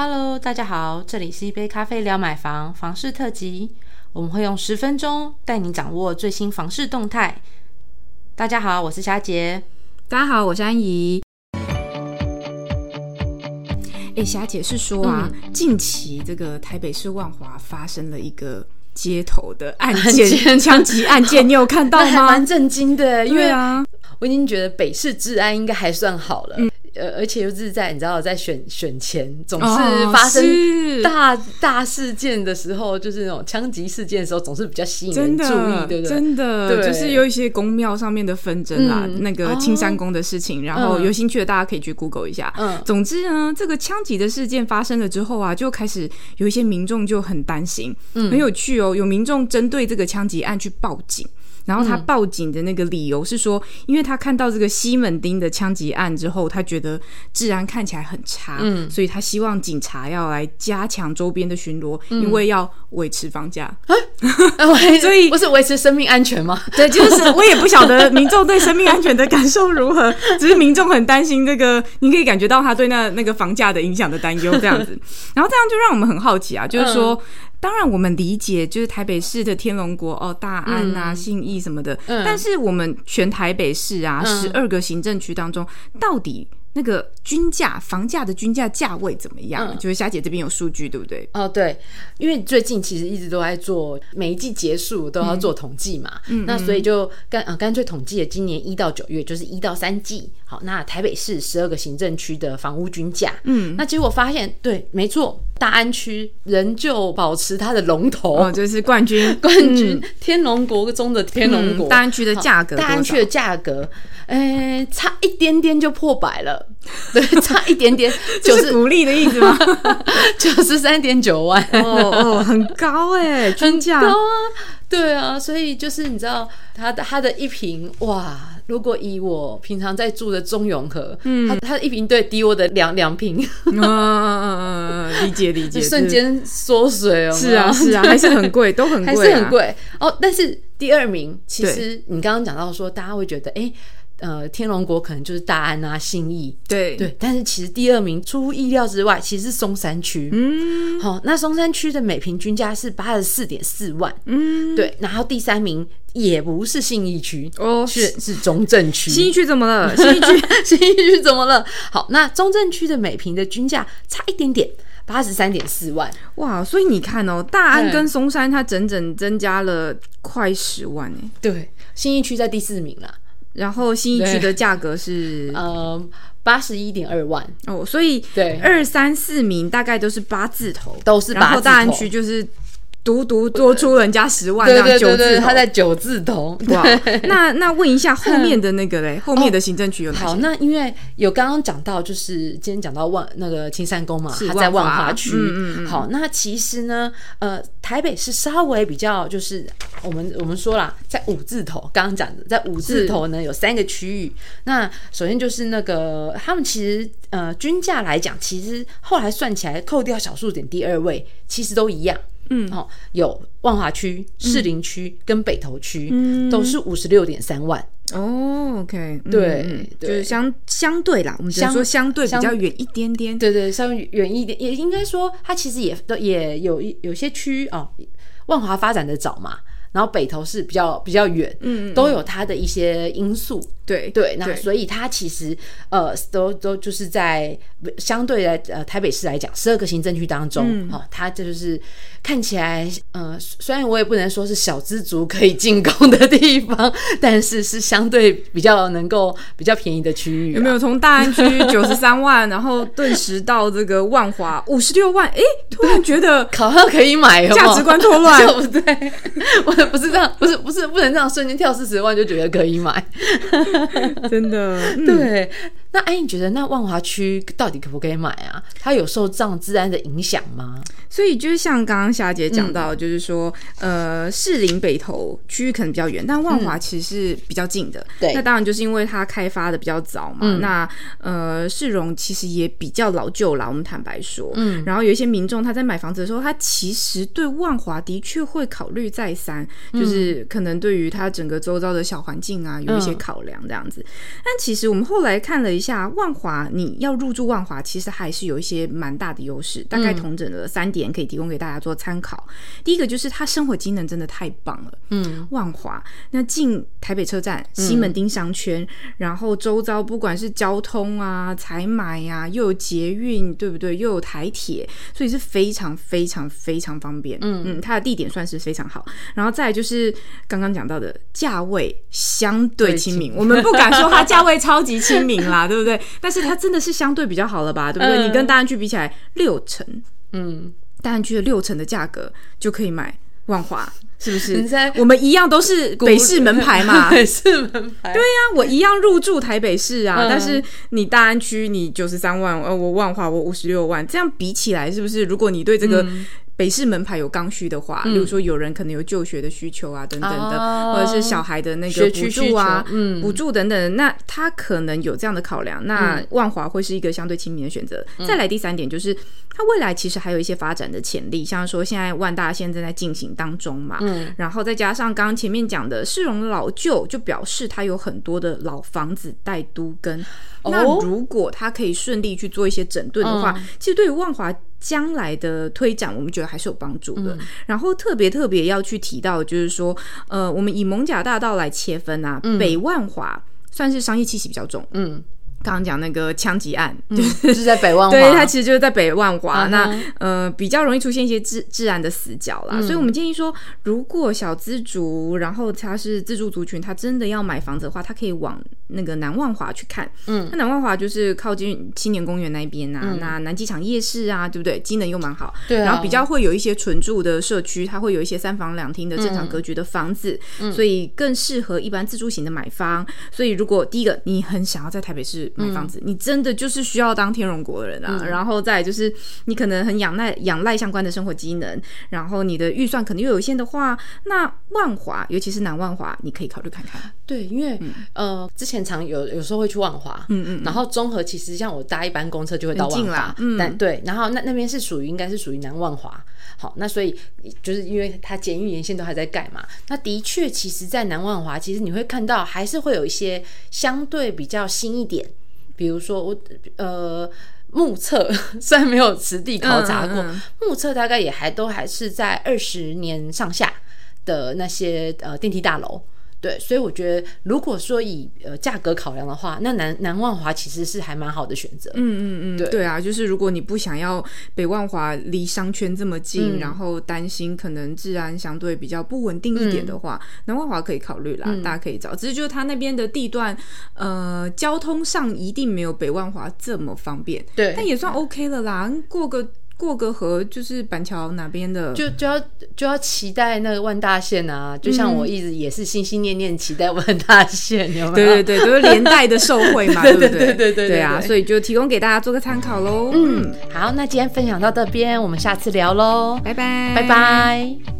Hello，大家好，这里是一杯咖啡聊买房房事特辑，我们会用十分钟带你掌握最新房市动态。大家好，我是霞姐。大家好，我是安怡。哎，霞姐是说啊，近期这个台北市万华发生了一个街头的案件，枪击案件，你有看到吗？蛮震惊的，因为啊，我已经觉得北市治安应该还算好了。呃，而且又是在你知道，在选选前总是发生大大事件的时候，就是那种枪击事件的时候，总是比较吸引人注意，对不对？真的，对就是有一些宫庙上面的纷争啦，那个青山宫的事情，然后有兴趣的大家可以去 Google 一下。嗯，总之呢，这个枪击的事件发生了之后啊，就开始有一些民众就很担心，嗯，很有趣哦，有民众针对这个枪击案去报警。然后他报警的那个理由是说，因为他看到这个西门町的枪击案之后，他觉得治安看起来很差，嗯，所以他希望警察要来加强周边的巡逻，因为要维持房价。啊，所以不是维持生命安全吗？对，就是我也不晓得民众对生命安全的感受如何，只是民众很担心这个，你可以感觉到他对那那个房价的影响的担忧这样子，然后这样就让我们很好奇啊，就是说。当然，我们理解就是台北市的天龙国哦，大安啊、信义什么的。但是我们全台北市啊，十二个行政区当中，到底那个均价房价的均价价位怎么样？就是霞姐这边有数据，对不对？哦，对，因为最近其实一直都在做每一季结束都要做统计嘛，嗯那所以就干呃干脆统计了今年一到九月，就是一到三季。好，那台北市十二个行政区的房屋均价，嗯，那结果发现，对，没错，大安区仍旧保持它的龙头，就是冠军，冠军天龙国中的天龙国。大安区的价格，大安区的价格，哎，差一点点就破百了，对，差一点点，就是鼓励的意思吗？九 十三点九万，哦哦，很高哎，均价高啊，对啊，所以就是你知道，它的它的一瓶哇。如果以我平常在住的中永和，嗯，它它一瓶对低我的两两瓶，嗯嗯嗯，理解理解，瞬间缩水哦，是啊是啊，还是很贵，都很贵，还是很贵哦。但是第二名，其实你刚刚讲到说，大家会觉得，哎。呃，天龙国可能就是大安啊、信义，对对，但是其实第二名出乎意料之外，其实是松山区。嗯，好，那松山区的每平均价是八十四点四万。嗯，对，然后第三名也不是信义区哦，是是中正区。信义区怎么了？信义区 信义区怎么了？好，那中正区的每平的均价差一点点，八十三点四万。哇，所以你看哦，大安跟松山它整整增加了快十万哎。对，信义区在第四名了。然后新一区的价格是呃八十一点二万哦，所以对二三四名大概都是八字头，都是八字头。大安区就是。独独多出人家十万，这样九字，他在九字头。哇，那那问一下后面的那个嘞，后面的行政区有哪些？好，那因为有刚刚讲到，就是今天讲到万那个青山宫嘛，他在万华区。好，那其实呢，呃，台北是稍微比较，就是我们我们说啦，在五字头，刚刚讲的，在五字头呢有三个区域。那首先就是那个他们其实呃均价来讲，其实后来算起来，扣掉小数点第二位，其实都一样。嗯，哦，有万华区、士林区跟北投区，都是五十六点三万。哦，OK，对，就是相相对啦，我们只能说相对比较远一点点。对对，稍微远一点，也应该说它其实也都也有一有些区哦，万华发展的早嘛。然后北投是比较比较远，嗯，都有它的一些因素，对对，那所以它其实呃都都就是在相对来呃台北市来讲，十二个行政区当中，哈，它就是看起来呃虽然我也不能说是小资族可以进攻的地方，但是是相对比较能够比较便宜的区域。有没有从大安区 九十三万，然后顿时到这个万华五十六万？哎，突然觉得好像可以买，价值观错乱，对 不对？我。不是这样，不是不是不能这样瞬间跳四十万就觉得可以买，真的对。那哎，你觉得那万华区到底可不可以买啊？它有受这样治安的影响吗？所以就是像刚刚霞姐讲到，就是说，呃，士林北投区域可能比较远，但万华其实是比较近的。对，那当然就是因为它开发的比较早嘛。那呃，市容其实也比较老旧啦。我们坦白说，嗯。然后有一些民众他在买房子的时候，他其实对万华的确会考虑再三，就是可能对于他整个周遭的小环境啊有一些考量这样子。但其实我们后来看了。一下万华，你要入住万华，其实还是有一些蛮大的优势。大概同整了三点，可以提供给大家做参考。第一个就是它生活机能真的太棒了。嗯，万华那进台北车站、西门町商圈，然后周遭不管是交通啊、采买呀，又有捷运，对不对？又有台铁，所以是非常非常非常方便。嗯嗯，它的地点算是非常好。然后再就是刚刚讲到的价位相对亲民，我们不敢说它价位超级亲民啦，对不对？但是它真的是相对比较好了吧，对不对？你跟大安区比起来，六成，嗯，大安区的六成的价格就可以买万华，是不是？我们一样都是北市门牌嘛，北市门牌。对呀，我一样入住台北市啊，但是你大安区你九十三万，呃，我万华我五十六万，这样比起来，是不是？如果你对这个北市门牌有刚需的话，比如说有人可能有就学的需求啊，等等的，或者是小孩的那个补助啊，补助等等，那他可能有这样的考量，那万华会是一个相对亲民的选择。再来第三点就是，它未来其实还有一些发展的潜力，像说现在万大现在正在进行当中嘛，然后再加上刚刚前面讲的市容老旧，就表示它有很多的老房子待都跟。那如果它可以顺利去做一些整顿的话，其实对于万华。将来的推展，我们觉得还是有帮助的。然后特别特别要去提到，就是说，呃，我们以蒙甲大道来切分啊，北万华算是商业气息比较重，嗯。刚刚讲那个枪击案，就是在北万华，对，它其实就是在北万华。那呃，比较容易出现一些治治安的死角啦。所以我们建议说，如果小资族，然后他是自住族群，他真的要买房子的话，他可以往那个南万华去看。嗯，那南万华就是靠近青年公园那边啊，那南机场夜市啊，对不对？机能又蛮好。对，然后比较会有一些纯住的社区，它会有一些三房两厅的正常格局的房子，所以更适合一般自住型的买方。所以如果第一个你很想要在台北市。买房子，你真的就是需要当天龙国的人啊！然后再就是你可能很仰赖仰赖相关的生活机能，然后你的预算可能又有限的话，那万华，尤其是南万华，你可以考虑看看。对，因为呃，之前常有有时候会去万华，嗯嗯，然后综合其实像我搭一班公车就会到万华，嗯，对，然后那那边是属于应该是属于南万华，好，那所以就是因为它监狱沿线都还在盖嘛，那的确，其实，在南万华，其实你会看到还是会有一些相对比较新一点。比如说我呃目测 虽然没有实地考察过，目测大概也还都还是在二十年上下的那些呃电梯大楼。对，所以我觉得，如果说以呃价格考量的话，那南南万华其实是还蛮好的选择。嗯嗯嗯，对对啊，就是如果你不想要北万华离商圈这么近，然后担心可能治安相对比较不稳定一点的话，南万华可以考虑啦，大家可以找。只是就是它那边的地段，呃，交通上一定没有北万华这么方便。对，但也算 OK 了啦，过个。过个河就是板桥哪边的，就就要就要期待那个万大线啊！就像我一直也是心心念念期待万大线，有对对对，都是连带的受惠嘛，对不对？对对对对啊！所以就提供给大家做个参考喽。嗯，好，那今天分享到这边，我们下次聊喽，拜拜，拜拜。